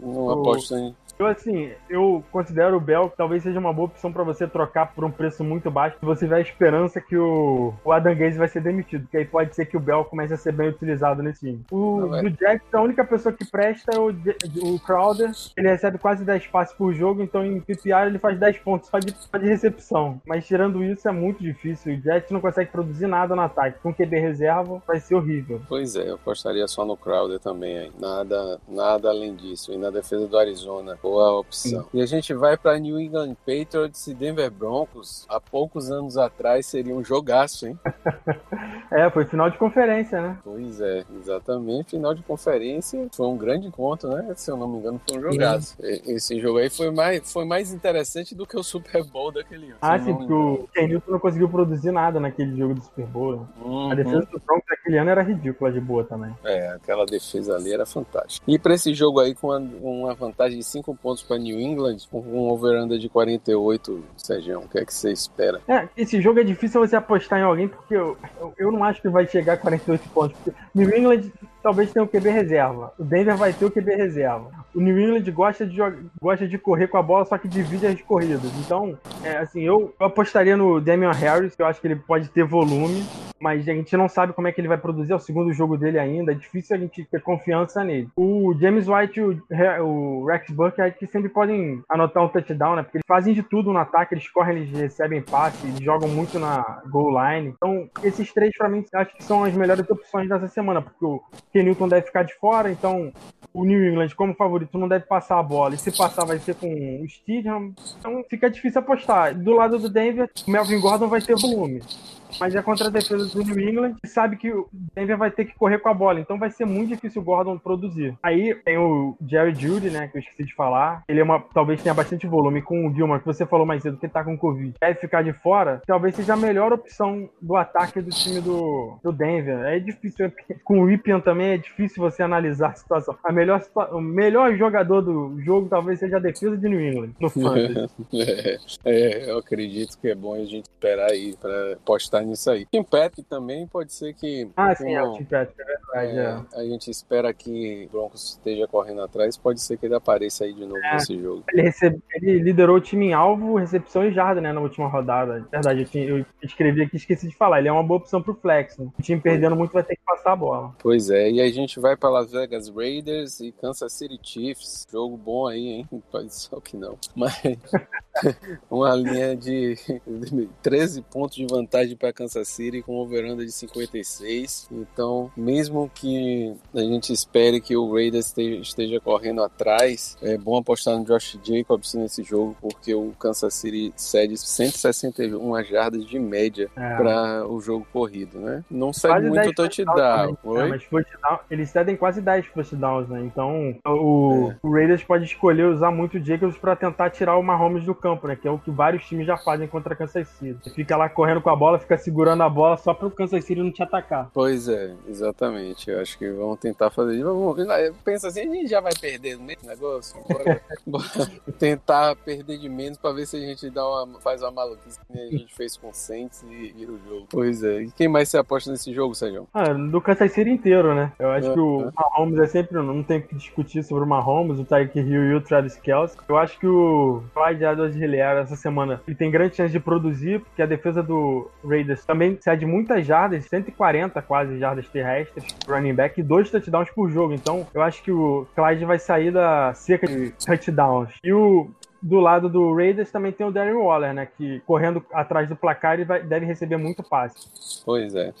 Não aposto em eu, assim, eu considero o Bell que talvez seja uma boa opção para você trocar por um preço muito baixo se você tiver a esperança que o, o Adam Gaze vai ser demitido, porque aí pode ser que o Bell comece a ser bem utilizado nesse time. O Não, do Jets, a única pessoa que presta é o, o Crowder. Ele recebe quase 10 passes por jogo, então em PPR ele faz 10 pontos só de, só de recepção. Mas tirando isso, é muito difícil. O Jets não consegue produzir nada no ataque. Com QB reserva, vai ser horrível. Pois é, eu apostaria só no Crowder também. Hein? Nada, nada além disso. E na defesa do Arizona, boa opção. Sim. E a gente vai para New England Patriots e Denver Broncos. Há poucos anos atrás seria um jogaço, hein? [laughs] é, foi final de conferência, né? Pois é, exatamente. Final de conferência foi um grande encontro, né? Se eu não me engano, foi um jogaço. Sim. Esse jogo aí foi mais, foi mais interessante do que o Super Bowl daquele ano. Ah, sim, porque o Ken Newton não conseguiu produzir nada naquele jogo do Super Bowl. Né? Uhum. A defesa do Broncos daquele ano era ridícula de boa também. É, aquela defesa ali era fantástica. E para esse jogo aí, com uma vantagem de 5 pontos para New England, com um over-under de 48, Sérgio, o que é que você espera? É, esse jogo é difícil você apostar em alguém, porque eu, eu, eu não acho que vai chegar a 48 pontos. New England talvez tenha o QB reserva. O Denver vai ter o QB reserva. O New England gosta de, gosta de correr com a bola, só que divide as corridas. Então, é, assim, eu, eu apostaria no Damian Harris, que eu acho que ele pode ter volume, mas a gente não sabe como é que ele vai produzir. É o segundo jogo dele ainda. É difícil a gente ter confiança nele. O James White e o, Rex Burkhead que sempre podem anotar um touchdown, né? Porque eles fazem de tudo no ataque, eles correm, eles recebem passe, eles jogam muito na goal line. Então, esses três, para mim, acho que são as melhores opções dessa semana, porque o Kenilton deve ficar de fora, então o New England, como favorito, não deve passar a bola. E se passar, vai ser com o Stidham. Então fica difícil apostar. Do lado do Denver, o Melvin Gordon vai ter volume. mas é contra a defesa do New England, que sabe que o Denver vai ter que correr com a bola, então vai ser muito difícil o Gordon produzir. Aí tem o Jerry Judy, né, que eu esqueci de falar. Ele é uma, talvez tenha bastante volume com o Gilmore, que você falou mais cedo, que tá com Covid. Deve ficar de fora, talvez seja a melhor opção do ataque do time do, do Denver. É difícil, com o Ripien também é difícil você analisar a situação. A melhor, o melhor jogador do jogo talvez seja a defesa de New England, no [laughs] Fantasy. é, é, eu acredito que é bom a gente esperar aí para postar nisso aí. Tim Patrick também pode ser que. Ah, sim, é o Tim Patrick, é verdade. É, é. A gente espera que o Broncos esteja correndo atrás, pode ser que ele apareça aí de novo é, nesse jogo. Ele, recebe, ele liderou o time em alvo, recepção e jarda, né, na última rodada. Verdade, eu, tinha, eu escrevi aqui esqueci de falar. Ele é uma boa opção pro flex. Né? O time perdendo muito vai ter que passar a bola. Pois é, e a gente vai para Las Vegas Raiders e Kansas City Chiefs. Jogo bom aí, hein? [laughs] Pode ser que não. Mas [laughs] uma linha de 13 pontos de vantagem para Kansas City com overanda de 56. Então, mesmo que a gente espere que o Raiders esteja correndo atrás, é bom apostar no Josh Jacobs nesse jogo, porque o Kansas City cede 161 jardas de média é. para o jogo corrido, né? Não cede muito touchdown. É, mas touchdown, eles cedem quase 10 touchdowns, né? Então, o, é. o Raiders pode escolher usar muito o Jacobs para tentar tirar o Mahomes do campo, né? Que é o que vários times já fazem contra Kansas City. Você fica lá correndo com a bola, fica segurando a bola só para o Kansas City não te atacar. Pois é, exatamente. Eu acho que vão tentar fazer. Vamos, pensa assim, a gente já vai perder no meio do negócio. Bora, [laughs] bora tentar perder de menos para ver se a gente dá uma, faz uma maluquice que a gente fez com o Saints e vira o jogo. Pois é. E quem mais você aposta nesse jogo, Sérgio? Ah, do Kansas City inteiro, né? Eu acho que o Mahomes é sempre. Não tem que discutir sobre o Mahomes, o Tyreek Hill e o Travis Kelce. Eu acho que o Clyde Edwards Hilaire essa semana ele tem grande chance de produzir, porque a defesa do Raiders também cede muitas jardas, 140 quase jardas terrestres, running back e dois touchdowns por jogo. Então, eu acho que o Clyde vai sair da cerca de touchdowns. E o do lado do Raiders também tem o Darren Waller, né? Que correndo atrás do placar ele vai, deve receber muito passe. Pois é.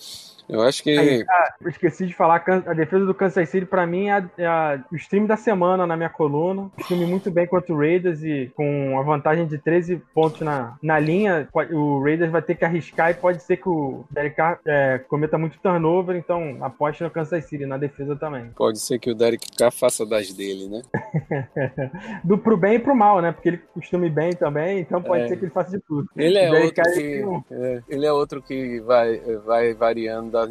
Eu acho que. Aí, ah, eu esqueci de falar, a defesa do Kansas City, pra mim, é, é o stream da semana na minha coluna. Stream muito bem contra o Raiders e com a vantagem de 13 pontos na, na linha, o Raiders vai ter que arriscar e pode ser que o Derek Carr é, cometa muito turnover, então aposte no Kansas City, na defesa também. Pode ser que o Derek Carr faça das dele, né? [laughs] do pro bem e pro mal, né? Porque ele costuma bem também, então pode é. ser que ele faça de tudo. Ele é, outro que, é, ele é outro que vai, vai variando da,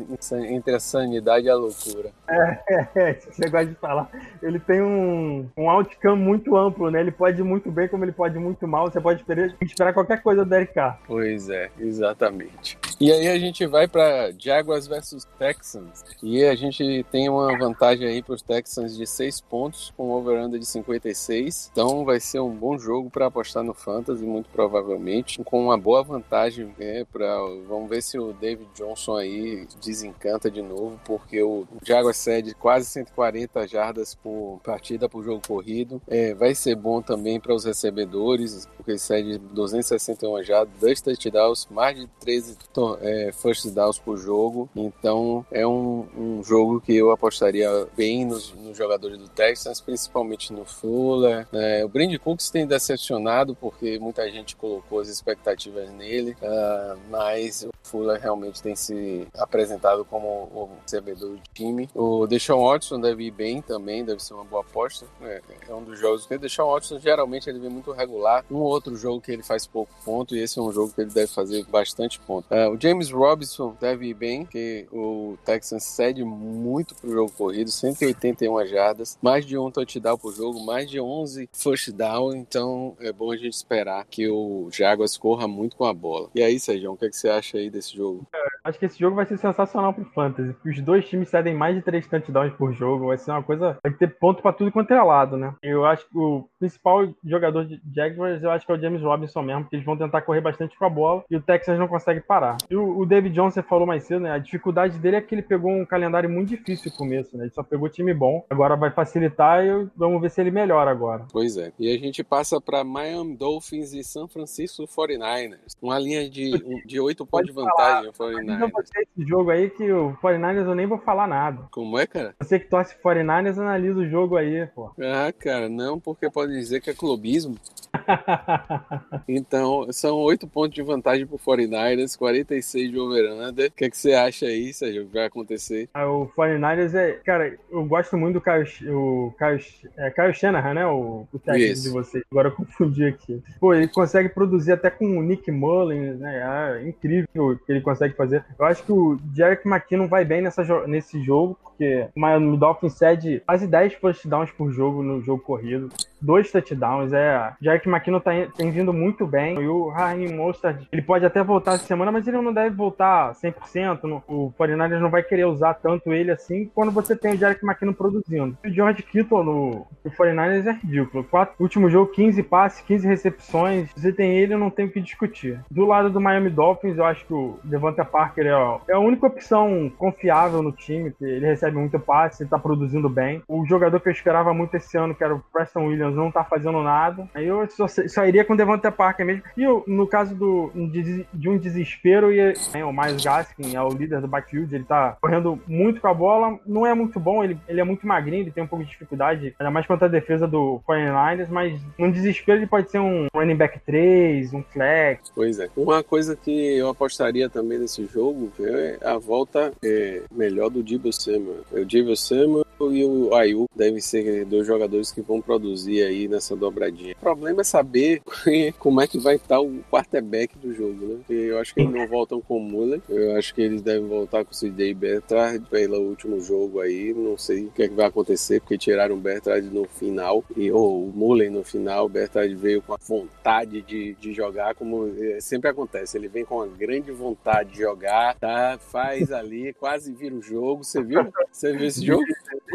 entre a sanidade e a loucura. É, [laughs] é, é, você gosta de falar. Ele tem um, um outcome muito amplo, né? Ele pode ir muito bem, como ele pode ir muito mal. Você pode esperar, esperar qualquer coisa do Derek Carr. Pois é, exatamente. E aí a gente vai para Jaguars versus Texans. E a gente tem uma vantagem aí para os Texans de 6 pontos, com over-under de 56. Então vai ser um bom jogo para apostar no Fantasy, muito provavelmente, com uma boa vantagem. Né, pra, vamos ver se o David Johnson aí desencanta de novo, porque o Jaguars cede quase 140 jardas por partida por jogo corrido. É, vai ser bom também para os recebedores, porque cede 261 jardas, 2 touchdowns, mais de 13 é, first downs por jogo. Então é um, um jogo que eu apostaria bem nos, nos jogadores do Texans, principalmente no Fuller. É, o Brand Cooks tem decepcionado porque muita gente colocou as expectativas nele, uh, mas o Fuller realmente tem se apresentado como o recebedor do time. O Deshaun Watson deve ir bem também, deve ser uma boa aposta. É, é um dos jogos que o Deshaun Watson geralmente ele vem muito regular. Um outro jogo que ele faz pouco ponto e esse é um jogo que ele deve fazer bastante ponto. Uh, o James Robinson deve ir bem, que o Texans cede muito pro jogo corrido, 181 jardas, mais de um touchdown por jogo, mais de 11 first down, então é bom a gente esperar que o Jaguars corra muito com a bola. E aí, Sérgio, o que, é que você acha aí desse jogo? É, acho que esse jogo vai ser sensacional pro Fantasy. Os dois times cedem mais de três touchdowns por jogo, vai ser uma coisa, vai ter ponto para tudo quanto é lado, né? Eu acho que o principal jogador de Jaguars, eu acho que é o James Robinson mesmo, porque eles vão tentar correr bastante com a bola e o Texans não consegue parar. E o, o David Johnson falou mais cedo, né? A dificuldade dele é que ele pegou um calendário muito difícil no começo, né? Ele só pegou time bom. Agora vai facilitar e vamos ver se ele melhora agora. Pois é. E a gente passa para Miami Dolphins e San Francisco 49ers. Uma linha de, de 8 pontos de vantagem. Falar, 49ers. esse jogo aí que o 49ers eu nem vou falar nada. Como é, cara? Você que torce 49ers, analisa o jogo aí, pô. Ah, cara, não, porque pode dizer que é clubismo. [laughs] então, são oito pontos de vantagem pro 49ers, 46 de over-under. O que, é que você acha aí, Sérgio, vai acontecer? Ah, o 49ers é... Cara, eu gosto muito do Caio, o Caio, é, Caio Shanahan, né? O, o técnico Isso. de vocês. Agora eu [laughs] confundi aqui. Pô, ele consegue produzir até com o Nick Mullins, né? É incrível o que ele consegue fazer. Eu acho que o Jerick McKinnon vai bem nessa, nesse jogo, porque o Miami Dolphins cede quase 10 touchdowns por jogo no jogo corrido. Dois touchdowns. É, Jerick McKinnon tá, tem vindo muito bem. E o Raheem Mostert, ele pode até voltar essa semana, mas ele não deve voltar 100%. No, o 49 não vai querer usar tanto ele assim quando você tem o Jerick McKinnon produzindo. O George Kittle no, no 49ers é ridículo. Quatro, último jogo, 15 passes, 15 recepções. Você tem ele, não tem o que discutir. Do lado do Miami Dolphins, eu acho que o Devonta Parker é, é a única opção confiável no time, que ele recebe muito passe, ele tá produzindo bem. O jogador que eu esperava muito esse ano, que era o Preston Williams, não tá fazendo nada. Aí eu só, só iria com o Devonta Parker mesmo. E eu, no caso do, de, de um desespero, e o Miles Gaskin é o líder do backfield, ele tá correndo muito com a bola, não é muito bom, ele, ele é muito magrinho, ele tem um pouco de dificuldade, ainda mais contra a defesa do 49ers, mas num desespero ele pode ser um running back 3, um flex. Pois é. Uma coisa que eu apostaria também nesse jogo é a volta é, melhor do Debo Samuel. O Debo Samuel e o Ayu devem ser dois jogadores que vão produzir aí nessa dobradinha. O problema é saber [laughs] como é que vai estar o quarterback do jogo, né? Porque eu acho que eles não voltam com o Muller. Eu acho que eles devem voltar com o CJ Bertrand pelo último jogo aí. Não sei o que, é que vai acontecer, porque tiraram o Bertrand no final e ou o Muller no final. O Bertrand veio com a vontade de, de jogar, como é, sempre acontece. Ele vem com uma grande vontade de jogar, tá? Faz ali, quase vira o jogo. Você viu? Você viu esse jogo?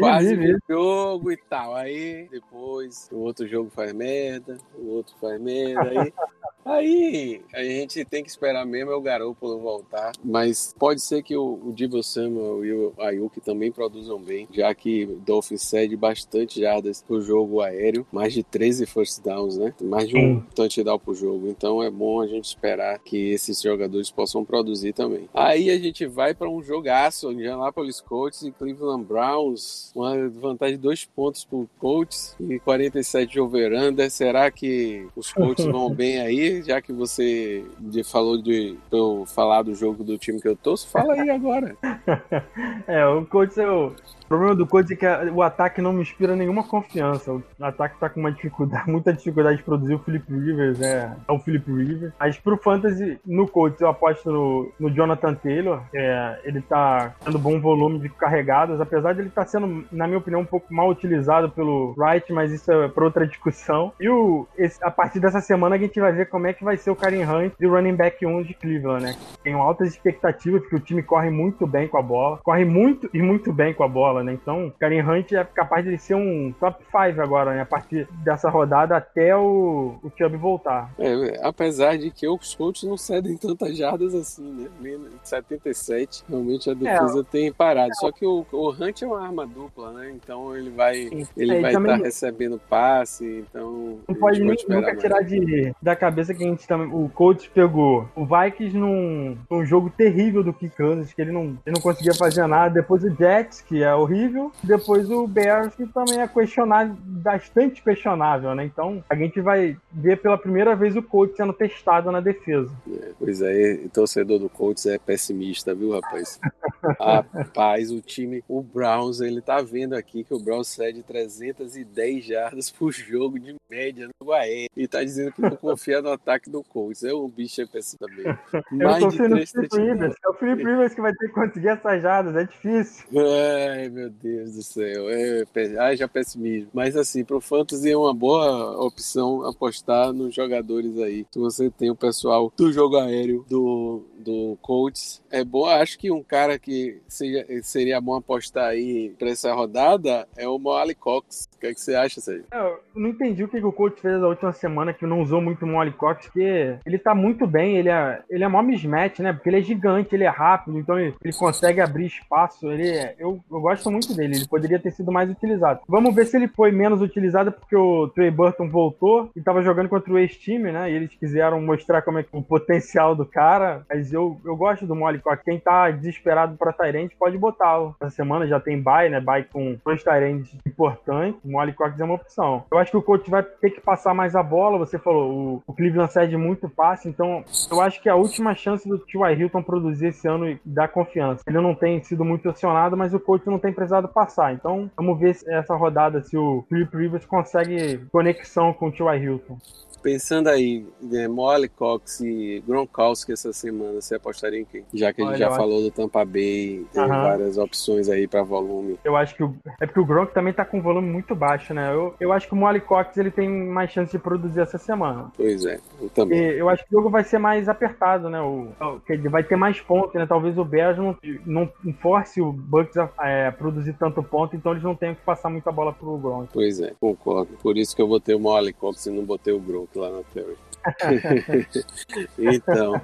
Quase o jogo e tal. Aí depois o outro jogo faz merda, o outro faz merda. Aí [laughs] Aí a gente tem que esperar mesmo é o Garoppolo voltar, mas pode ser que o, o Divo Samuel e o Ayuk também produzam bem, já que o Dolphins cede bastante jardas pro jogo aéreo, mais de 13 first downs, né? Mais de um touchdown pro jogo, então é bom a gente esperar que esses jogadores possam produzir também. Aí a gente vai para um jogaço, Indianapolis Colts e Cleveland Browns, uma vantagem de dois pontos pro Colts e 47 de over-under. Será que os Colts [laughs] vão bem aí? [laughs] já que você falou de eu falar do jogo do time que eu torço, fala aí agora. [laughs] é, o o o problema do Colts é que o ataque não me inspira nenhuma confiança. O ataque tá com uma dificuldade, [laughs] muita dificuldade de produzir o Philip Rivers, é, é o Philip Rivers. Mas pro Fantasy, no Colts, eu aposto no, no Jonathan Taylor. É, ele tá tendo bom volume de carregadas, apesar de ele estar tá sendo, na minha opinião, um pouco mal utilizado pelo Wright, mas isso é pra outra discussão. E o, esse, a partir dessa semana a gente vai ver como é que vai ser o Karen Hunt e o running back 1 de Cleveland, né? Tenho altas expectativas, porque o time corre muito bem com a bola, corre muito e muito bem com a bola né? Então, Karen Hunt é capaz de ser um top 5 agora, né? A partir dessa rodada até o, o Chubb voltar. É, apesar de que os Colts não cedem tantas jardas assim, né? 77, realmente a defesa é, tem parado. É. Só que o, o Hunt é uma arma dupla, né? Então ele vai ele é, vai estar tá recebendo passe, então não pode nem, nunca tirar de, da cabeça que a gente também o Colts pegou o Vikings num, num jogo terrível do Kansas, que ele não, ele não conseguia fazer nada. Depois o Jets, que é o horrível. Depois o Bears, que também é questionável, bastante questionável, né? Então a gente vai ver pela primeira vez o Colts sendo testado na defesa. É, pois é, torcedor do Colts é pessimista, viu, rapaz? [laughs] rapaz, o time, o Browns, ele tá vendo aqui que o Browns cede 310 jardas por jogo de média no Guaé e tá dizendo que não confia no ataque do Colts. É um bicho é pessimista mesmo. [laughs] Mais Eu tô sendo o Felipe Rivers. É o Felipe Rivers que vai ter que conseguir essas jardas, é difícil. Ai, meu Deus do céu. É, já pessimismo. Mas assim, pro Fantasy é uma boa opção apostar nos jogadores aí. Se você tem o pessoal do jogo aéreo, do, do Colts, é bom. Acho que um cara que seja, seria bom apostar aí pra essa rodada é o Moali Cox. O que, é que você acha, Sérgio? É, eu não entendi o que o Colts fez na última semana, que não usou muito o Moali Cox, porque ele tá muito bem, ele é, ele é mó mismatch, né? Porque ele é gigante, ele é rápido, então ele, ele consegue abrir espaço. Ele, é, eu, eu gosto muito dele, ele poderia ter sido mais utilizado. Vamos ver se ele foi menos utilizado porque o Trey Burton voltou e estava jogando contra o ex-time, né? E eles quiseram mostrar como é o potencial do cara. Eu, eu gosto do Molly Cox. Quem tá desesperado para Tyrande pode botá-lo. Essa semana já tem bye, né? Bye com dois Tyrants importantes. Molly Cox é uma opção. Eu acho que o coach vai ter que passar mais a bola. Você falou, o, o Cleveland cede muito passe, então eu acho que é a última chance do T.Y. Hilton produzir esse ano e dar confiança. Ele não tem sido muito acionado, mas o coach não tem precisado passar. Então, vamos ver essa rodada se o Philip Rivers consegue conexão com o T.Y. Hilton. Pensando aí, né, Molly Cox e Gronkowski essa semana, você apostaria em quem? Já que a gente Olha, já falou acho... do Tampa Bay, tem várias opções aí para volume. Eu acho que o... é porque o Gronk também tá com volume muito baixo, né? Eu, eu acho que o Molly Cox ele tem mais chance de produzir essa semana. Pois é, eu também. E eu acho que o jogo vai ser mais apertado, né? O, ele vai ter mais pontos, né? Talvez o Bears não, não force o Bucks a é, produzir tanto ponto, então eles não tenham que passar muita bola pro Gronk. Pois é, concordo. Por isso que eu botei o Molly Cox e não botei o Gronk lá na Theory. [laughs] então,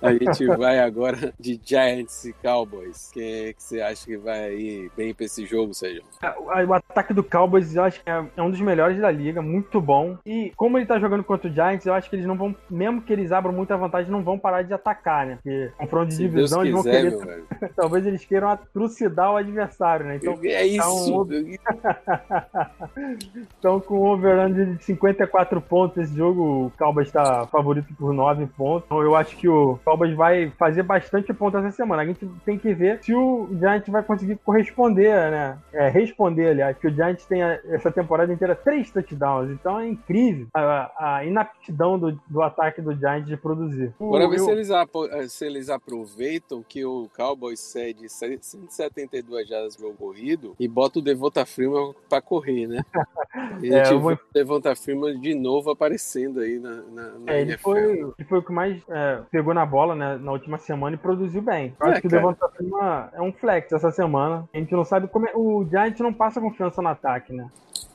a gente vai agora de Giants e Cowboys. Quem é que você acha que vai aí bem pra esse jogo, Sérgio? É, o ataque do Cowboys eu acho que é, é um dos melhores da liga, muito bom. E como ele tá jogando contra o Giants, eu acho que eles não vão, mesmo que eles abram muita vantagem, não vão parar de atacar, né? Porque confronto de Se divisão, eles vão querer. [laughs] Talvez eles queiram atrocidar o adversário, né? Então, é isso. [laughs] Então, com o over de 54 pontos esse jogo, o Cowboys está favorito por 9 pontos. Então eu acho que o Cowboys vai fazer bastante pontos essa semana. A gente tem que ver se o Giants vai conseguir corresponder, né? É, responder, aliás, que o Giants tem essa temporada inteira três touchdowns. Então é incrível a, a inaptidão do, do, ataque do Giants de produzir. Bora ver eu... se, eles, se eles aproveitam que o Cowboys cede 172 jardas pro corrido e bota o Devonta Freeman para correr, né? [laughs] E a é, vou... o Devonta Freeman de novo aparecendo aí na, na, na é, ele, foi, ele foi o que mais é, pegou na bola né, na última semana e produziu bem. Eu é, acho que cara. Devonta Freeman é um flex essa semana. A gente não sabe como é. O Giant não passa confiança no ataque, né?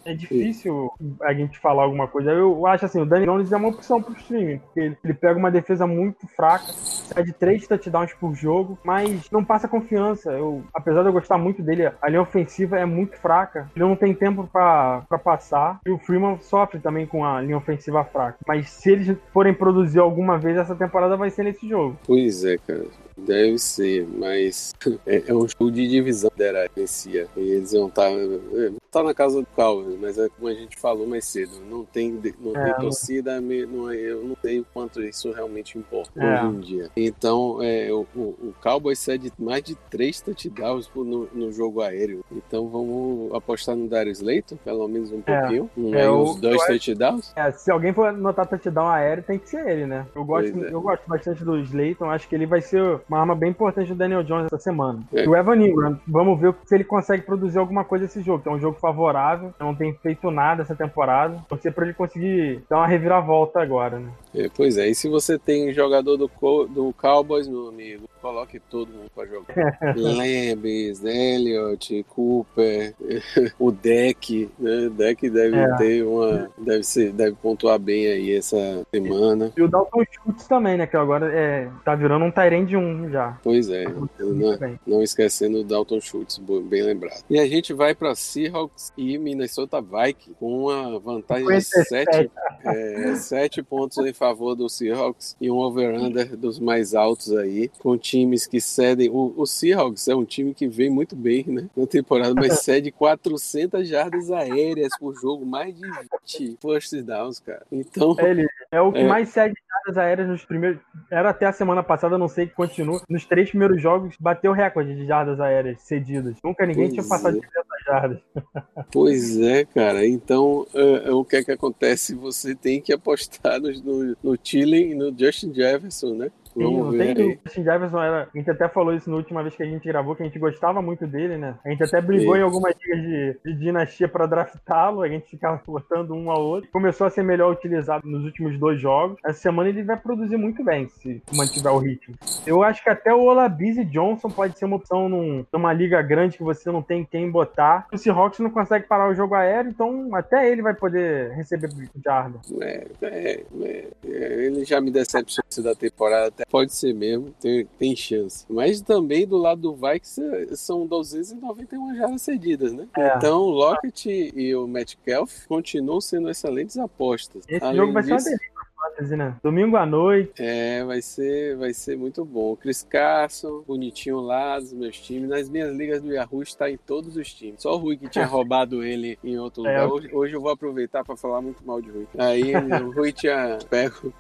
É difícil a gente falar alguma coisa. Eu acho assim, o Danny Jones é uma opção pro streaming, porque ele, ele pega uma defesa muito fraca, sai de três touchdowns por jogo, mas não passa confiança. Eu, apesar de eu gostar muito dele, a linha ofensiva é muito fraca. Ele não tem tempo para passar. E o Freeman sofre também com a linha ofensiva fraca. Mas se eles forem produzir alguma vez, essa temporada vai ser nesse jogo. Pois é, cara. Deve ser, mas [laughs] é, é um jogo de divisão da inicia. E eles vão estar. Tá, é, tá na casa do Calvin, mas é como a gente falou mais cedo. Não tem, não é, tem torcida, não, eu não sei o quanto isso realmente importa é. hoje em dia. Então, é, o, o Cowboys cede mais de três touchdowns no, no jogo aéreo. Então vamos apostar no Darius Slayton, pelo menos um é. pouquinho. Um, é, uns dois touchdowns. É, se alguém for notar touchdown aéreo, tem que ser ele, né? Eu gosto, eu gosto bastante do Slayton, acho que ele vai ser uma arma bem importante do Daniel Jones essa semana. É. E o Evan Ingram, vamos ver se ele consegue produzir alguma coisa nesse jogo, que é um jogo favorável, não tem feito nada essa temporada. Torcer pra ele conseguir dar uma reviravolta agora, né? É, pois é, e se você tem jogador do, do Cowboys, meu amigo, coloque todo mundo pra jogar. [laughs] Lambis, Elliott, Cooper, [laughs] o Deck, né? O Deck deve é. ter uma. Deve, ser, deve pontuar bem aí essa semana. E o Dalton Schultz também, né? Que agora é, tá virando um Tyrande 1 já. Pois é. Não, não, esquecendo o Dalton Schultz, bem lembrado. E a gente vai pra Seahawks e Minnesota Vikings com uma vantagem de 7 é, sete pontos em favor do Seahawks e um over-under dos mais altos aí, com times que cedem. O, o Seahawks é um time que vem muito bem, né? Na temporada, mas [laughs] cede 400 jardas aéreas por jogo, mais de 20 first downs, cara. Então. Ele é o que é... mais cede jardas aéreas nos primeiros. Era até a semana passada, não sei que continua. Nos três primeiros jogos, bateu o recorde de jardas aéreas cedidas. Nunca ninguém pois tinha passado é. de 500 jardas. [laughs] Pois é, cara. Então, uh, o que é que acontece? Você tem que apostar no, no, no Tillen e no Justin Jefferson, né? Sim, não tem dúvida. O Justin Jefferson era. A gente até falou isso na última vez que a gente gravou, que a gente gostava muito dele, né? A gente até brigou Sim. em algumas dias de, de dinastia para draftá-lo, a gente ficava [laughs] botando um ao outro. Começou a ser melhor utilizado nos últimos dois jogos. Essa semana ele vai produzir muito bem, se mantiver o ritmo. Eu acho que até o Olabizi Johnson pode ser uma opção num, numa liga grande que você não tem quem botar. O Seahawks não consegue parar o jogo aéreo, então até ele vai poder receber jarda. É, é, é, é, ele já me decepcionou da temporada pode ser mesmo, tem, tem chance. Mas também do lado do Vikes são 291 jardas cedidas, né? É. Então o Lockett e o Metcalf continuam sendo excelentes apostas. Esse Além jogo vai disso, ser uma delícia Fantasy, né? Domingo à noite. É, vai ser, vai ser muito bom. Chris Carson, bonitinho lá dos meus times. Nas minhas ligas do Yahoo está em todos os times. Só o Rui que tinha [laughs] roubado ele em outro é, lugar. Hoje, hoje, eu vou aproveitar para falar muito mal de Rui. Aí o Rui tinha pego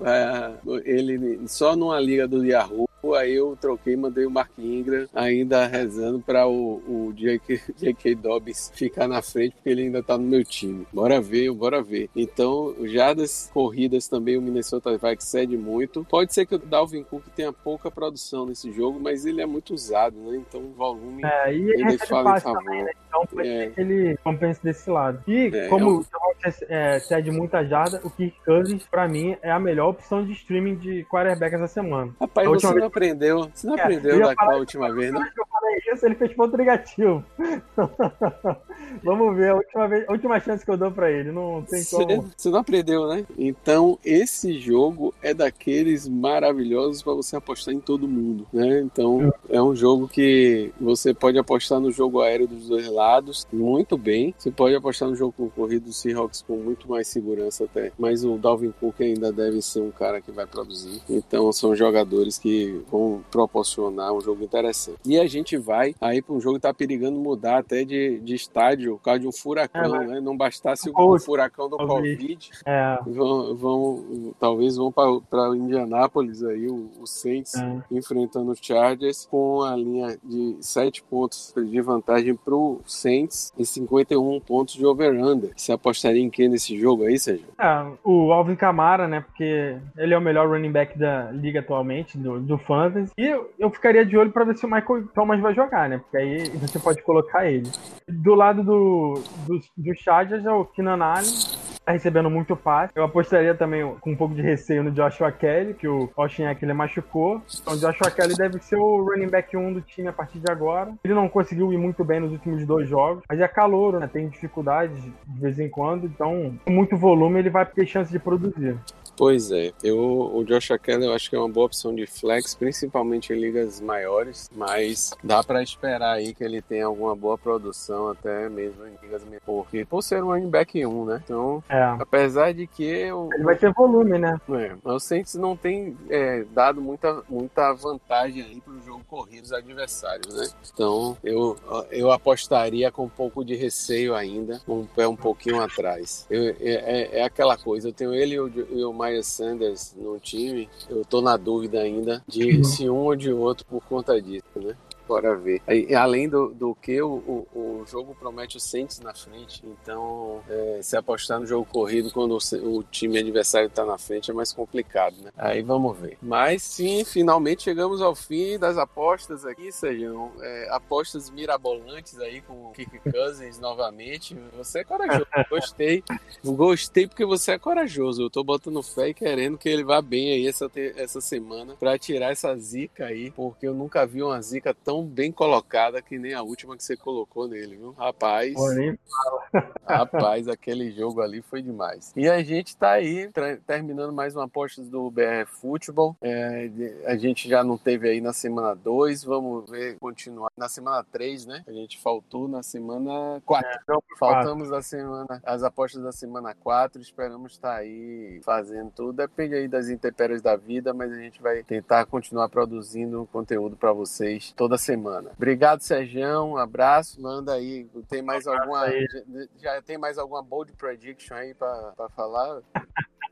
ele só numa liga do Yahoo Aí eu troquei, mandei o Mark Ingram ainda rezando para o, o J.K. Dobbs ficar na frente, porque ele ainda tá no meu time. Bora ver, bora ver. Então, já das corridas também o Minnesota vai que cede muito. Pode ser que o Dalvin Cook tenha pouca produção nesse jogo, mas ele é muito usado, né? Então o volume é, ele fala em favor. Também, né? Então é. que ele compense desse lado. E é, como é é, cede muita jarda, o Kirk Cousins, pra mim, é a melhor opção de streaming de quarterback essa semana. Rapaz, você não aprendeu. Você não é, aprendeu daquela última vez, né? Eu falei isso, ele fez ponto negativo. [laughs] Vamos ver, a última, vez, a última chance que eu dou pra ele. Não tem cê, como. Você não aprendeu, né? Então, esse jogo é daqueles maravilhosos para você apostar em todo mundo, né? Então, é um jogo que você pode apostar no jogo aéreo dos dois lados muito bem. Você pode apostar no jogo corrido do Seahawks com muito mais segurança até. Mas o Dalvin Cook ainda deve ser um cara que vai produzir. Então, são jogadores que vão proporcionar um jogo interessante. E a gente vai aí para um jogo que tá perigando mudar até de, de estádio por causa de um furacão, é, né? Não bastasse o, o furacão do Covid. É. Vão, vão, talvez vão para Indianápolis aí, o, o Saints é. enfrentando os Chargers com a linha de 7 pontos de vantagem para o Saints e 51 pontos de over-under. Você apostaria em quem nesse jogo aí, Sérgio? É, o Alvin Kamara, né? Porque ele é o melhor running back da liga atualmente, do, do Fantasy. E eu, eu ficaria de olho para ver se o Michael Thomas vai jogar, né? Porque aí você pode colocar ele. Do lado do, do, do Chargers é o Keenan Allen tá recebendo muito passe. Eu apostaria também com um pouco de receio no Joshua Kelly, que o Austin Eckler machucou. Então o Joshua Kelly deve ser o running back 1 do time a partir de agora. Ele não conseguiu ir muito bem nos últimos dois jogos, mas é calouro, né? Tem dificuldades de vez em quando, então com muito volume ele vai ter chance de produzir. Pois é, eu, o Josh Kelly eu acho que é uma boa opção de flex, principalmente em ligas maiores, mas dá para esperar aí que ele tenha alguma boa produção até mesmo em ligas menores, porque por ser um running back 1, né? Então, é. apesar de que o, ele vai ter volume, né? É, o Saints não tem é, dado muita, muita vantagem aí pro jogo corrido dos adversários, né? Então, eu, eu apostaria com um pouco de receio ainda, um pé um pouquinho atrás. Eu, é, é, é aquela coisa, eu tenho ele e o, e o Miles Sanders no time, eu tô na dúvida ainda de se um ou de outro por conta disso, né? Bora ver. E, além do, do que, o, o, o, jogo promete o Saints na frente. Então, é, se apostar no jogo corrido quando o, o time adversário está na frente é mais complicado, né? Aí vamos ver. Mas sim, finalmente chegamos ao fim das apostas aqui, Sejam. É, apostas mirabolantes aí com o Kirk Cousins [laughs] novamente. Você é corajoso. Gostei. Gostei porque você é corajoso. Eu tô botando fé e querendo que ele vá bem aí essa, essa semana para tirar essa zica aí, porque eu nunca vi uma zica tão bem colocada que nem a última que você colocou nele, viu? Rapaz. rapaz, aquele jogo ali foi demais. E a gente tá aí terminando mais uma aposta do BR Futebol. É, a gente já não teve aí na semana 2, vamos ver continuar na semana 3, né? A gente faltou na semana 4. É, Faltamos na semana as apostas da semana 4, esperamos estar tá aí fazendo tudo. Depende aí das intempéries da vida, mas a gente vai tentar continuar produzindo conteúdo para vocês toda semana. Obrigado, Sergião. Um abraço. Manda aí. Tem mais alguma. Já tem mais alguma bold prediction aí para falar?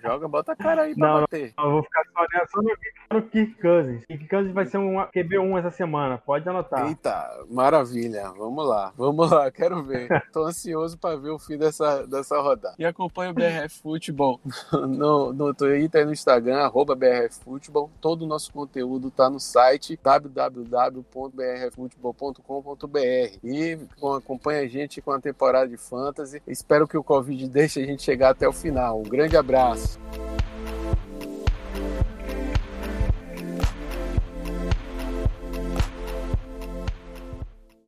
Joga, bota a cara aí pra não, bater. Não, eu vou ficar só, só no, no Kirk Cousins. Kirk Cousins vai ser um QB1 essa semana, pode anotar. Eita, maravilha. Vamos lá, vamos lá, [laughs] quero ver. Tô ansioso pra ver o fim dessa, dessa rodada. E acompanha o BRF Futebol [laughs] no, no Twitter e no Instagram, arroba BRF Futebol. Todo o nosso conteúdo tá no site www.brffutebol.com.br e acompanha a gente com a temporada de Fantasy. Espero que o Covid deixe a gente chegar até o final. Um grande abraço. Podcast.